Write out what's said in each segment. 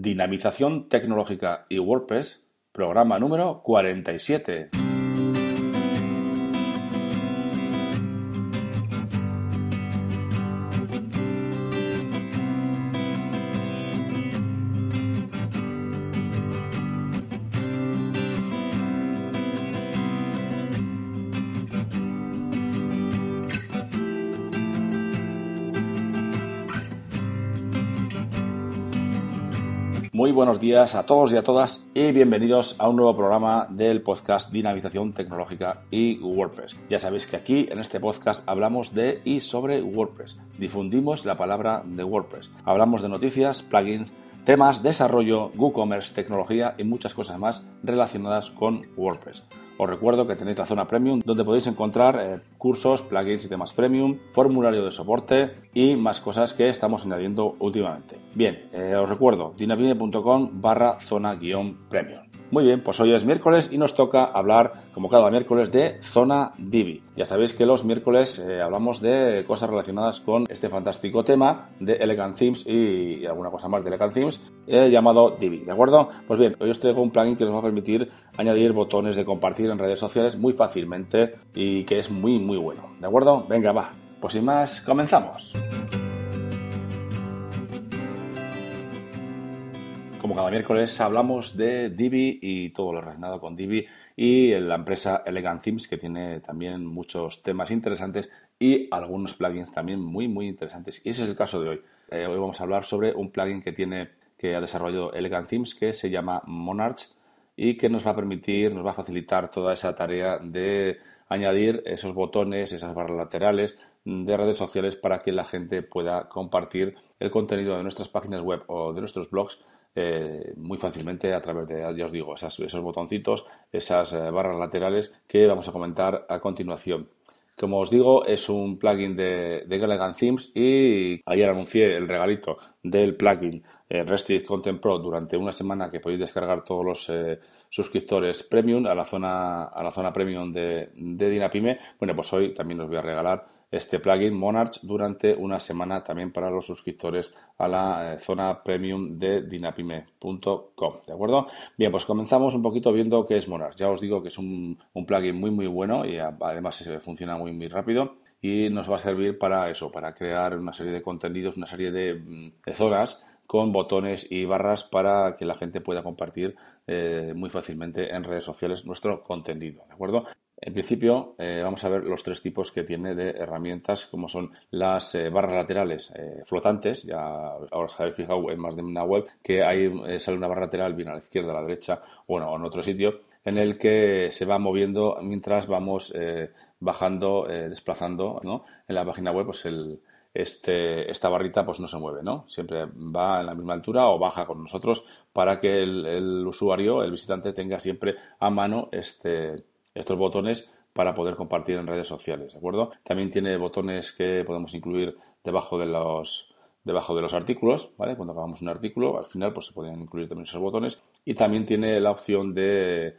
Dinamización tecnológica y WordPress, programa número 47. Muy buenos días a todos y a todas y bienvenidos a un nuevo programa del podcast Dinamización Tecnológica y WordPress. Ya sabéis que aquí en este podcast hablamos de y sobre WordPress. Difundimos la palabra de WordPress. Hablamos de noticias, plugins, temas, desarrollo, WooCommerce, tecnología y muchas cosas más relacionadas con WordPress. Os recuerdo que tenéis la zona premium donde podéis encontrar eh, cursos, plugins y temas premium, formulario de soporte y más cosas que estamos añadiendo últimamente. Bien, eh, os recuerdo dinapime.com barra zona guion premium. Muy bien, pues hoy es miércoles y nos toca hablar, como cada miércoles, de Zona Divi. Ya sabéis que los miércoles eh, hablamos de cosas relacionadas con este fantástico tema de Elegant Themes y, alguna cosa más de Elegant Themes eh, llamado Divi, ¿de acuerdo? Pues bien, hoy os traigo un plugin que nos va a permitir añadir botones de compartir en redes sociales muy fácilmente y que es muy, muy bueno, ¿de acuerdo? Venga, va. Pues sin más, comenzamos. Como cada miércoles hablamos de Divi y todo lo relacionado con Divi y la empresa Elegant Themes que tiene también muchos temas interesantes y algunos plugins también muy muy interesantes. Y ese es el caso de hoy. Eh, hoy vamos a hablar sobre un plugin que tiene que ha desarrollado Elegant Themes que se llama Monarch y que nos va a permitir, nos va a facilitar toda esa tarea de añadir esos botones, esas barras laterales de redes sociales para que la gente pueda compartir el contenido de nuestras páginas web o de nuestros blogs eh, muy fácilmente a través de, ya os digo, esos botoncitos, esas eh, barras laterales que vamos a comentar a continuación. Como os digo, es un plugin de, de Themes y ayer anuncié el regalito del plugin eh, Content Pro durante una semana que podéis descargar todos los suscriptores premium a la zona, a la zona premium de, de Dinapime. Bueno, pues hoy también os voy a regalar este plugin Monarch durante una semana también para los suscriptores a la eh, zona premium de dinapime.com. ¿De acuerdo? Bien, pues comenzamos un poquito viendo qué es Monarch. Ya os digo que es un, plugin muy muy bueno y además funciona muy muy rápido y nos va a servir para eso, para crear una serie de contenidos, una serie de, zonas con botones y barras para que la gente pueda compartir eh, muy fácilmente en redes sociales nuestro contenido, ¿de acuerdo? En principio, eh, vamos a ver los tres tipos que tiene de herramientas, como son las eh, barras laterales flotantes. Ya ahora os habéis fijado en más de una web que ahí sale una barra lateral bien a la izquierda, a la derecha, bueno, o en otro sitio, en el que se va moviendo mientras vamos bajando, desplazando, ¿no? En la página web, pues el, este, esta barrita pues no se mueve, ¿no? Siempre va en la misma altura o baja con nosotros para que el, usuario, el visitante, tenga siempre a mano este estos botones para poder compartir en redes sociales, ¿de acuerdo? También tiene botones que podemos incluir debajo de los debajo de los artículos, ¿vale? Cuando acabamos un artículo, al final pues se pueden incluir también esos botones y también tiene la opción de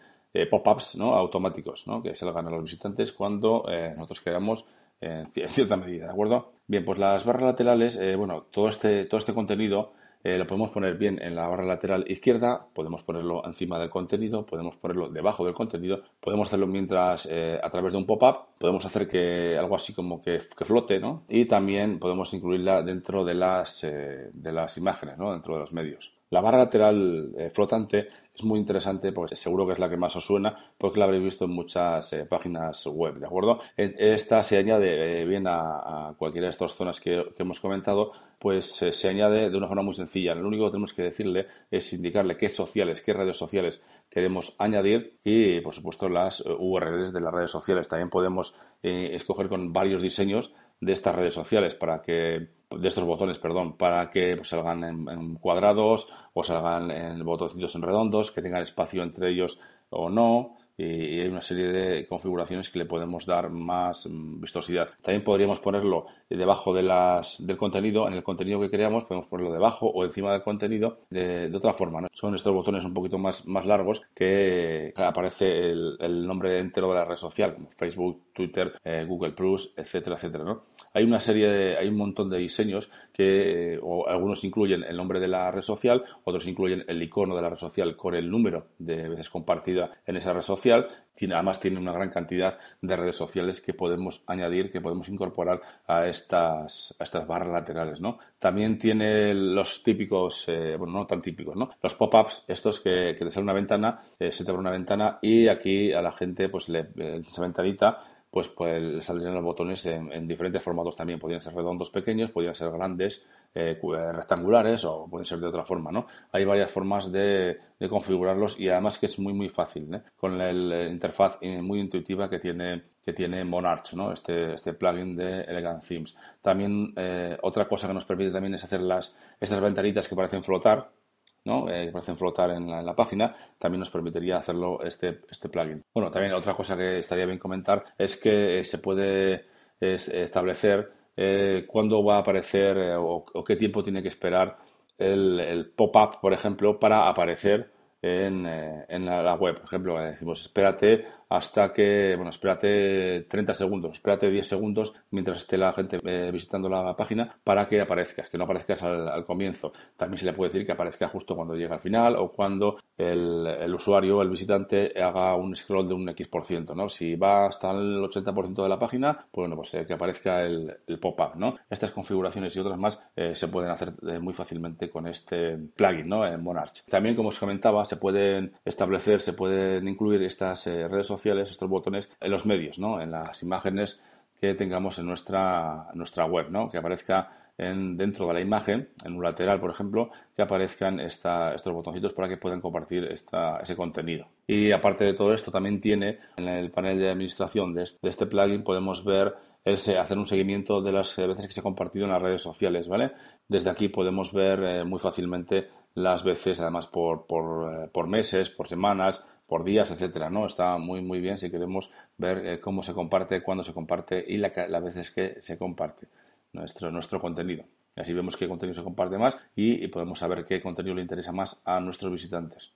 pop-ups ¿no? automáticos, ¿no? Que salgan a los visitantes cuando eh, nosotros queramos en cierta medida, ¿de acuerdo? Bien, pues las barras laterales, eh, bueno, todo este, todo este contenido eh, lo podemos poner bien en la barra lateral izquierda, podemos ponerlo encima del contenido, podemos ponerlo debajo del contenido, podemos hacerlo mientras eh, a través de un pop-up, podemos hacer que algo así como que, flote, ¿no? Y también podemos incluirla dentro de las, eh, de las imágenes, ¿no? Dentro de los medios. La barra lateral eh, flotante es muy interesante porque seguro que es la que más os suena porque la habréis visto en muchas eh, páginas web, ¿de acuerdo? Esta se añade eh, bien a, cualquiera de estas zonas que, hemos comentado, pues se añade de una forma muy sencilla. Lo único que tenemos que decirle es indicarle qué sociales, qué redes sociales queremos añadir y, por supuesto, las URLs de las redes sociales. También podemos escoger con varios diseños de estas redes sociales para que de estos botones, perdón, para que pues, salgan en, cuadrados o salgan en botoncitos en redondos, que tengan espacio entre ellos o no, y hay una serie de configuraciones que le podemos dar más mm, vistosidad. También podríamos ponerlo debajo de las, del contenido, en el contenido que creamos, podemos ponerlo debajo o encima del contenido de, otra forma. Son estos botones un poquito más, más largos que aparece el, nombre entero de la red social, como Facebook, Twitter, eh, Google Plus, etcétera, etcétera. ¿no? Hay una serie de, hay un montón de diseños que o algunos incluyen el nombre de la red social, otros incluyen el icono de la red social con el número de veces compartida en esa red social. Tiene, además tiene una gran cantidad de redes sociales que podemos añadir, que podemos incorporar a estas, estas barras laterales. ¿no? También tiene los típicos, eh, bueno, no tan típicos, ¿no? los pop-ups, estos que, que te sale una ventana, eh, se te abre una ventana y aquí a la gente pues le, esa ventanita pues, pues saldrían los botones en, diferentes formatos también. Podrían ser redondos pequeños, podrían ser grandes, eh, eh, rectangulares o pueden ser de otra forma, ¿no? Hay varias formas de, configurarlos y además que es muy muy fácil, ¿eh? con la, interfaz muy intuitiva que tiene que tiene Monarch, ¿no? este, este plugin de Elegant Themes. También otra cosa que nos permite también es hacer las, estas ventanitas que parecen flotar, ¿no? Eh, parecen flotar en la, página, también nos permitiría hacerlo este, este plugin. Bueno, también otra cosa que estaría bien comentar es que eh, se puede establecer eh, cuándo va a aparecer o, qué tiempo tiene que esperar el, el pop-up, por ejemplo, para aparecer en, en la, la, web. Por ejemplo, decimos, espérate hasta que, bueno, espérate 30 segundos, espérate 10 segundos mientras esté la gente eh, visitando la página para que aparezcas, que no aparezcas al, comienzo. También se le puede decir que aparezca justo cuando llegue al final o cuando el, el usuario, el visitante, haga un scroll de un X%, ¿no? Si va hasta el 80% de la página, pues bueno, pues eh, que aparezca el, el pop-up, ¿no? Estas configuraciones y otras más eh, se pueden hacer muy fácilmente con este plugin, ¿no? En Monarch. También, como os comentaba, se pueden establecer, se pueden incluir estas redes sociales estos botones en los medios, ¿no? En las imágenes que tengamos en nuestra, nuestra web, ¿no? Que aparezca en, dentro de la imagen, en un lateral, por ejemplo, que aparezcan estos botoncitos para que puedan compartir ese contenido. Y aparte de todo esto, también tiene en el panel de administración de este, plugin, podemos ver hacer un seguimiento de las veces que se ha compartido en las redes sociales, ¿vale? Desde aquí podemos ver eh, muy fácilmente las veces, además por, eh, por meses, por semanas, por días, etcétera, ¿no? Está muy, muy bien si queremos ver eh, cómo se comparte, cuándo se comparte y las veces que se comparte nuestro, nuestro contenido. Y así vemos qué contenido se comparte más y, podemos saber qué contenido le interesa más a nuestros visitantes.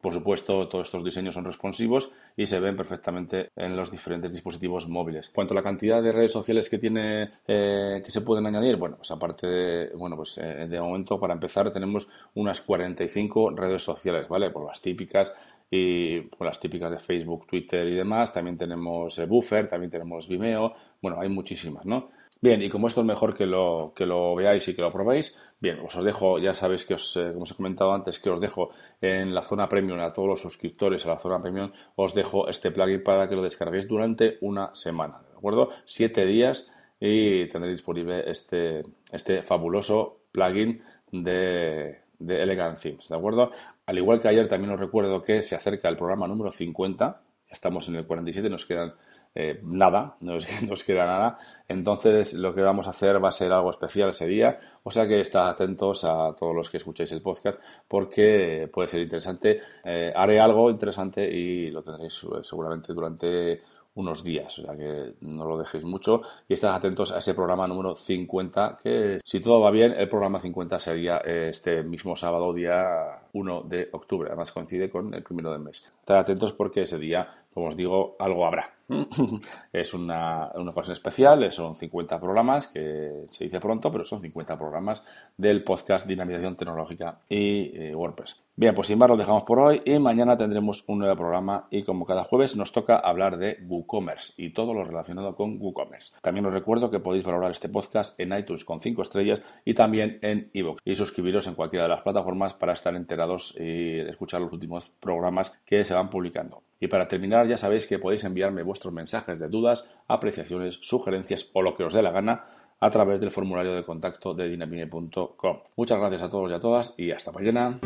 Por supuesto, todos estos diseños son responsivos y se ven perfectamente en los diferentes dispositivos móviles. Cuanto a la cantidad de redes sociales que tiene eh, que se pueden añadir, bueno, pues aparte de, bueno, pues eh, de momento para empezar tenemos unas 45 redes sociales, ¿vale? Por las típicas y las típicas de Facebook, Twitter y demás. También tenemos eh, Buffer, también tenemos Vimeo. Bueno, hay muchísimas, ¿no? Bien, y como esto es mejor que lo, que lo veáis y que lo probéis, bien, os dejo, ya sabéis que os, eh, como os he comentado antes, que os dejo en la zona premium, a todos los suscriptores a la zona premium, os dejo este plugin para que lo descarguéis durante una semana, ¿de acuerdo? Siete días y tendréis disponible este, este fabuloso plugin de, de Elegant Themes, ¿de acuerdo? Al igual que ayer, también os recuerdo que se acerca el programa número 50, estamos en el 47, nos quedan eh, nada, no nos queda nada. Entonces, lo que vamos a hacer va a ser algo especial ese día. O sea que estad atentos a todos los que escuchéis el podcast porque puede ser interesante. Eh, haré algo interesante y lo tendréis eh, seguramente durante unos días, o sea que no lo dejéis mucho. Y estad atentos a ese programa número 50 que si todo va bien el programa 50 sería este mismo sábado día 1 de octubre, además coincide con el primero del mes. Estad atentos porque ese día, como os digo, algo habrá. es una, una ocasión especial, son 50 programas, que se dice pronto, pero son 50 programas del podcast Dinamización Tecnológica y eh, WordPress. Bien, pues sin más lo dejamos por hoy y mañana tendremos un nuevo programa y como cada jueves nos toca hablar de WooCommerce y todo lo relacionado con WooCommerce. También os recuerdo que podéis valorar este podcast en iTunes con 5 estrellas y también en iVoox y suscribiros en cualquiera de las plataformas para estar enterados y escuchar los últimos programas que se van publicando. Y para terminar, ya sabéis que podéis enviarme vuestros mensajes de dudas, apreciaciones, sugerencias o lo que os dé la gana a través del formulario de contacto de dinamine.com. Muchas gracias a todos y a todas y hasta mañana.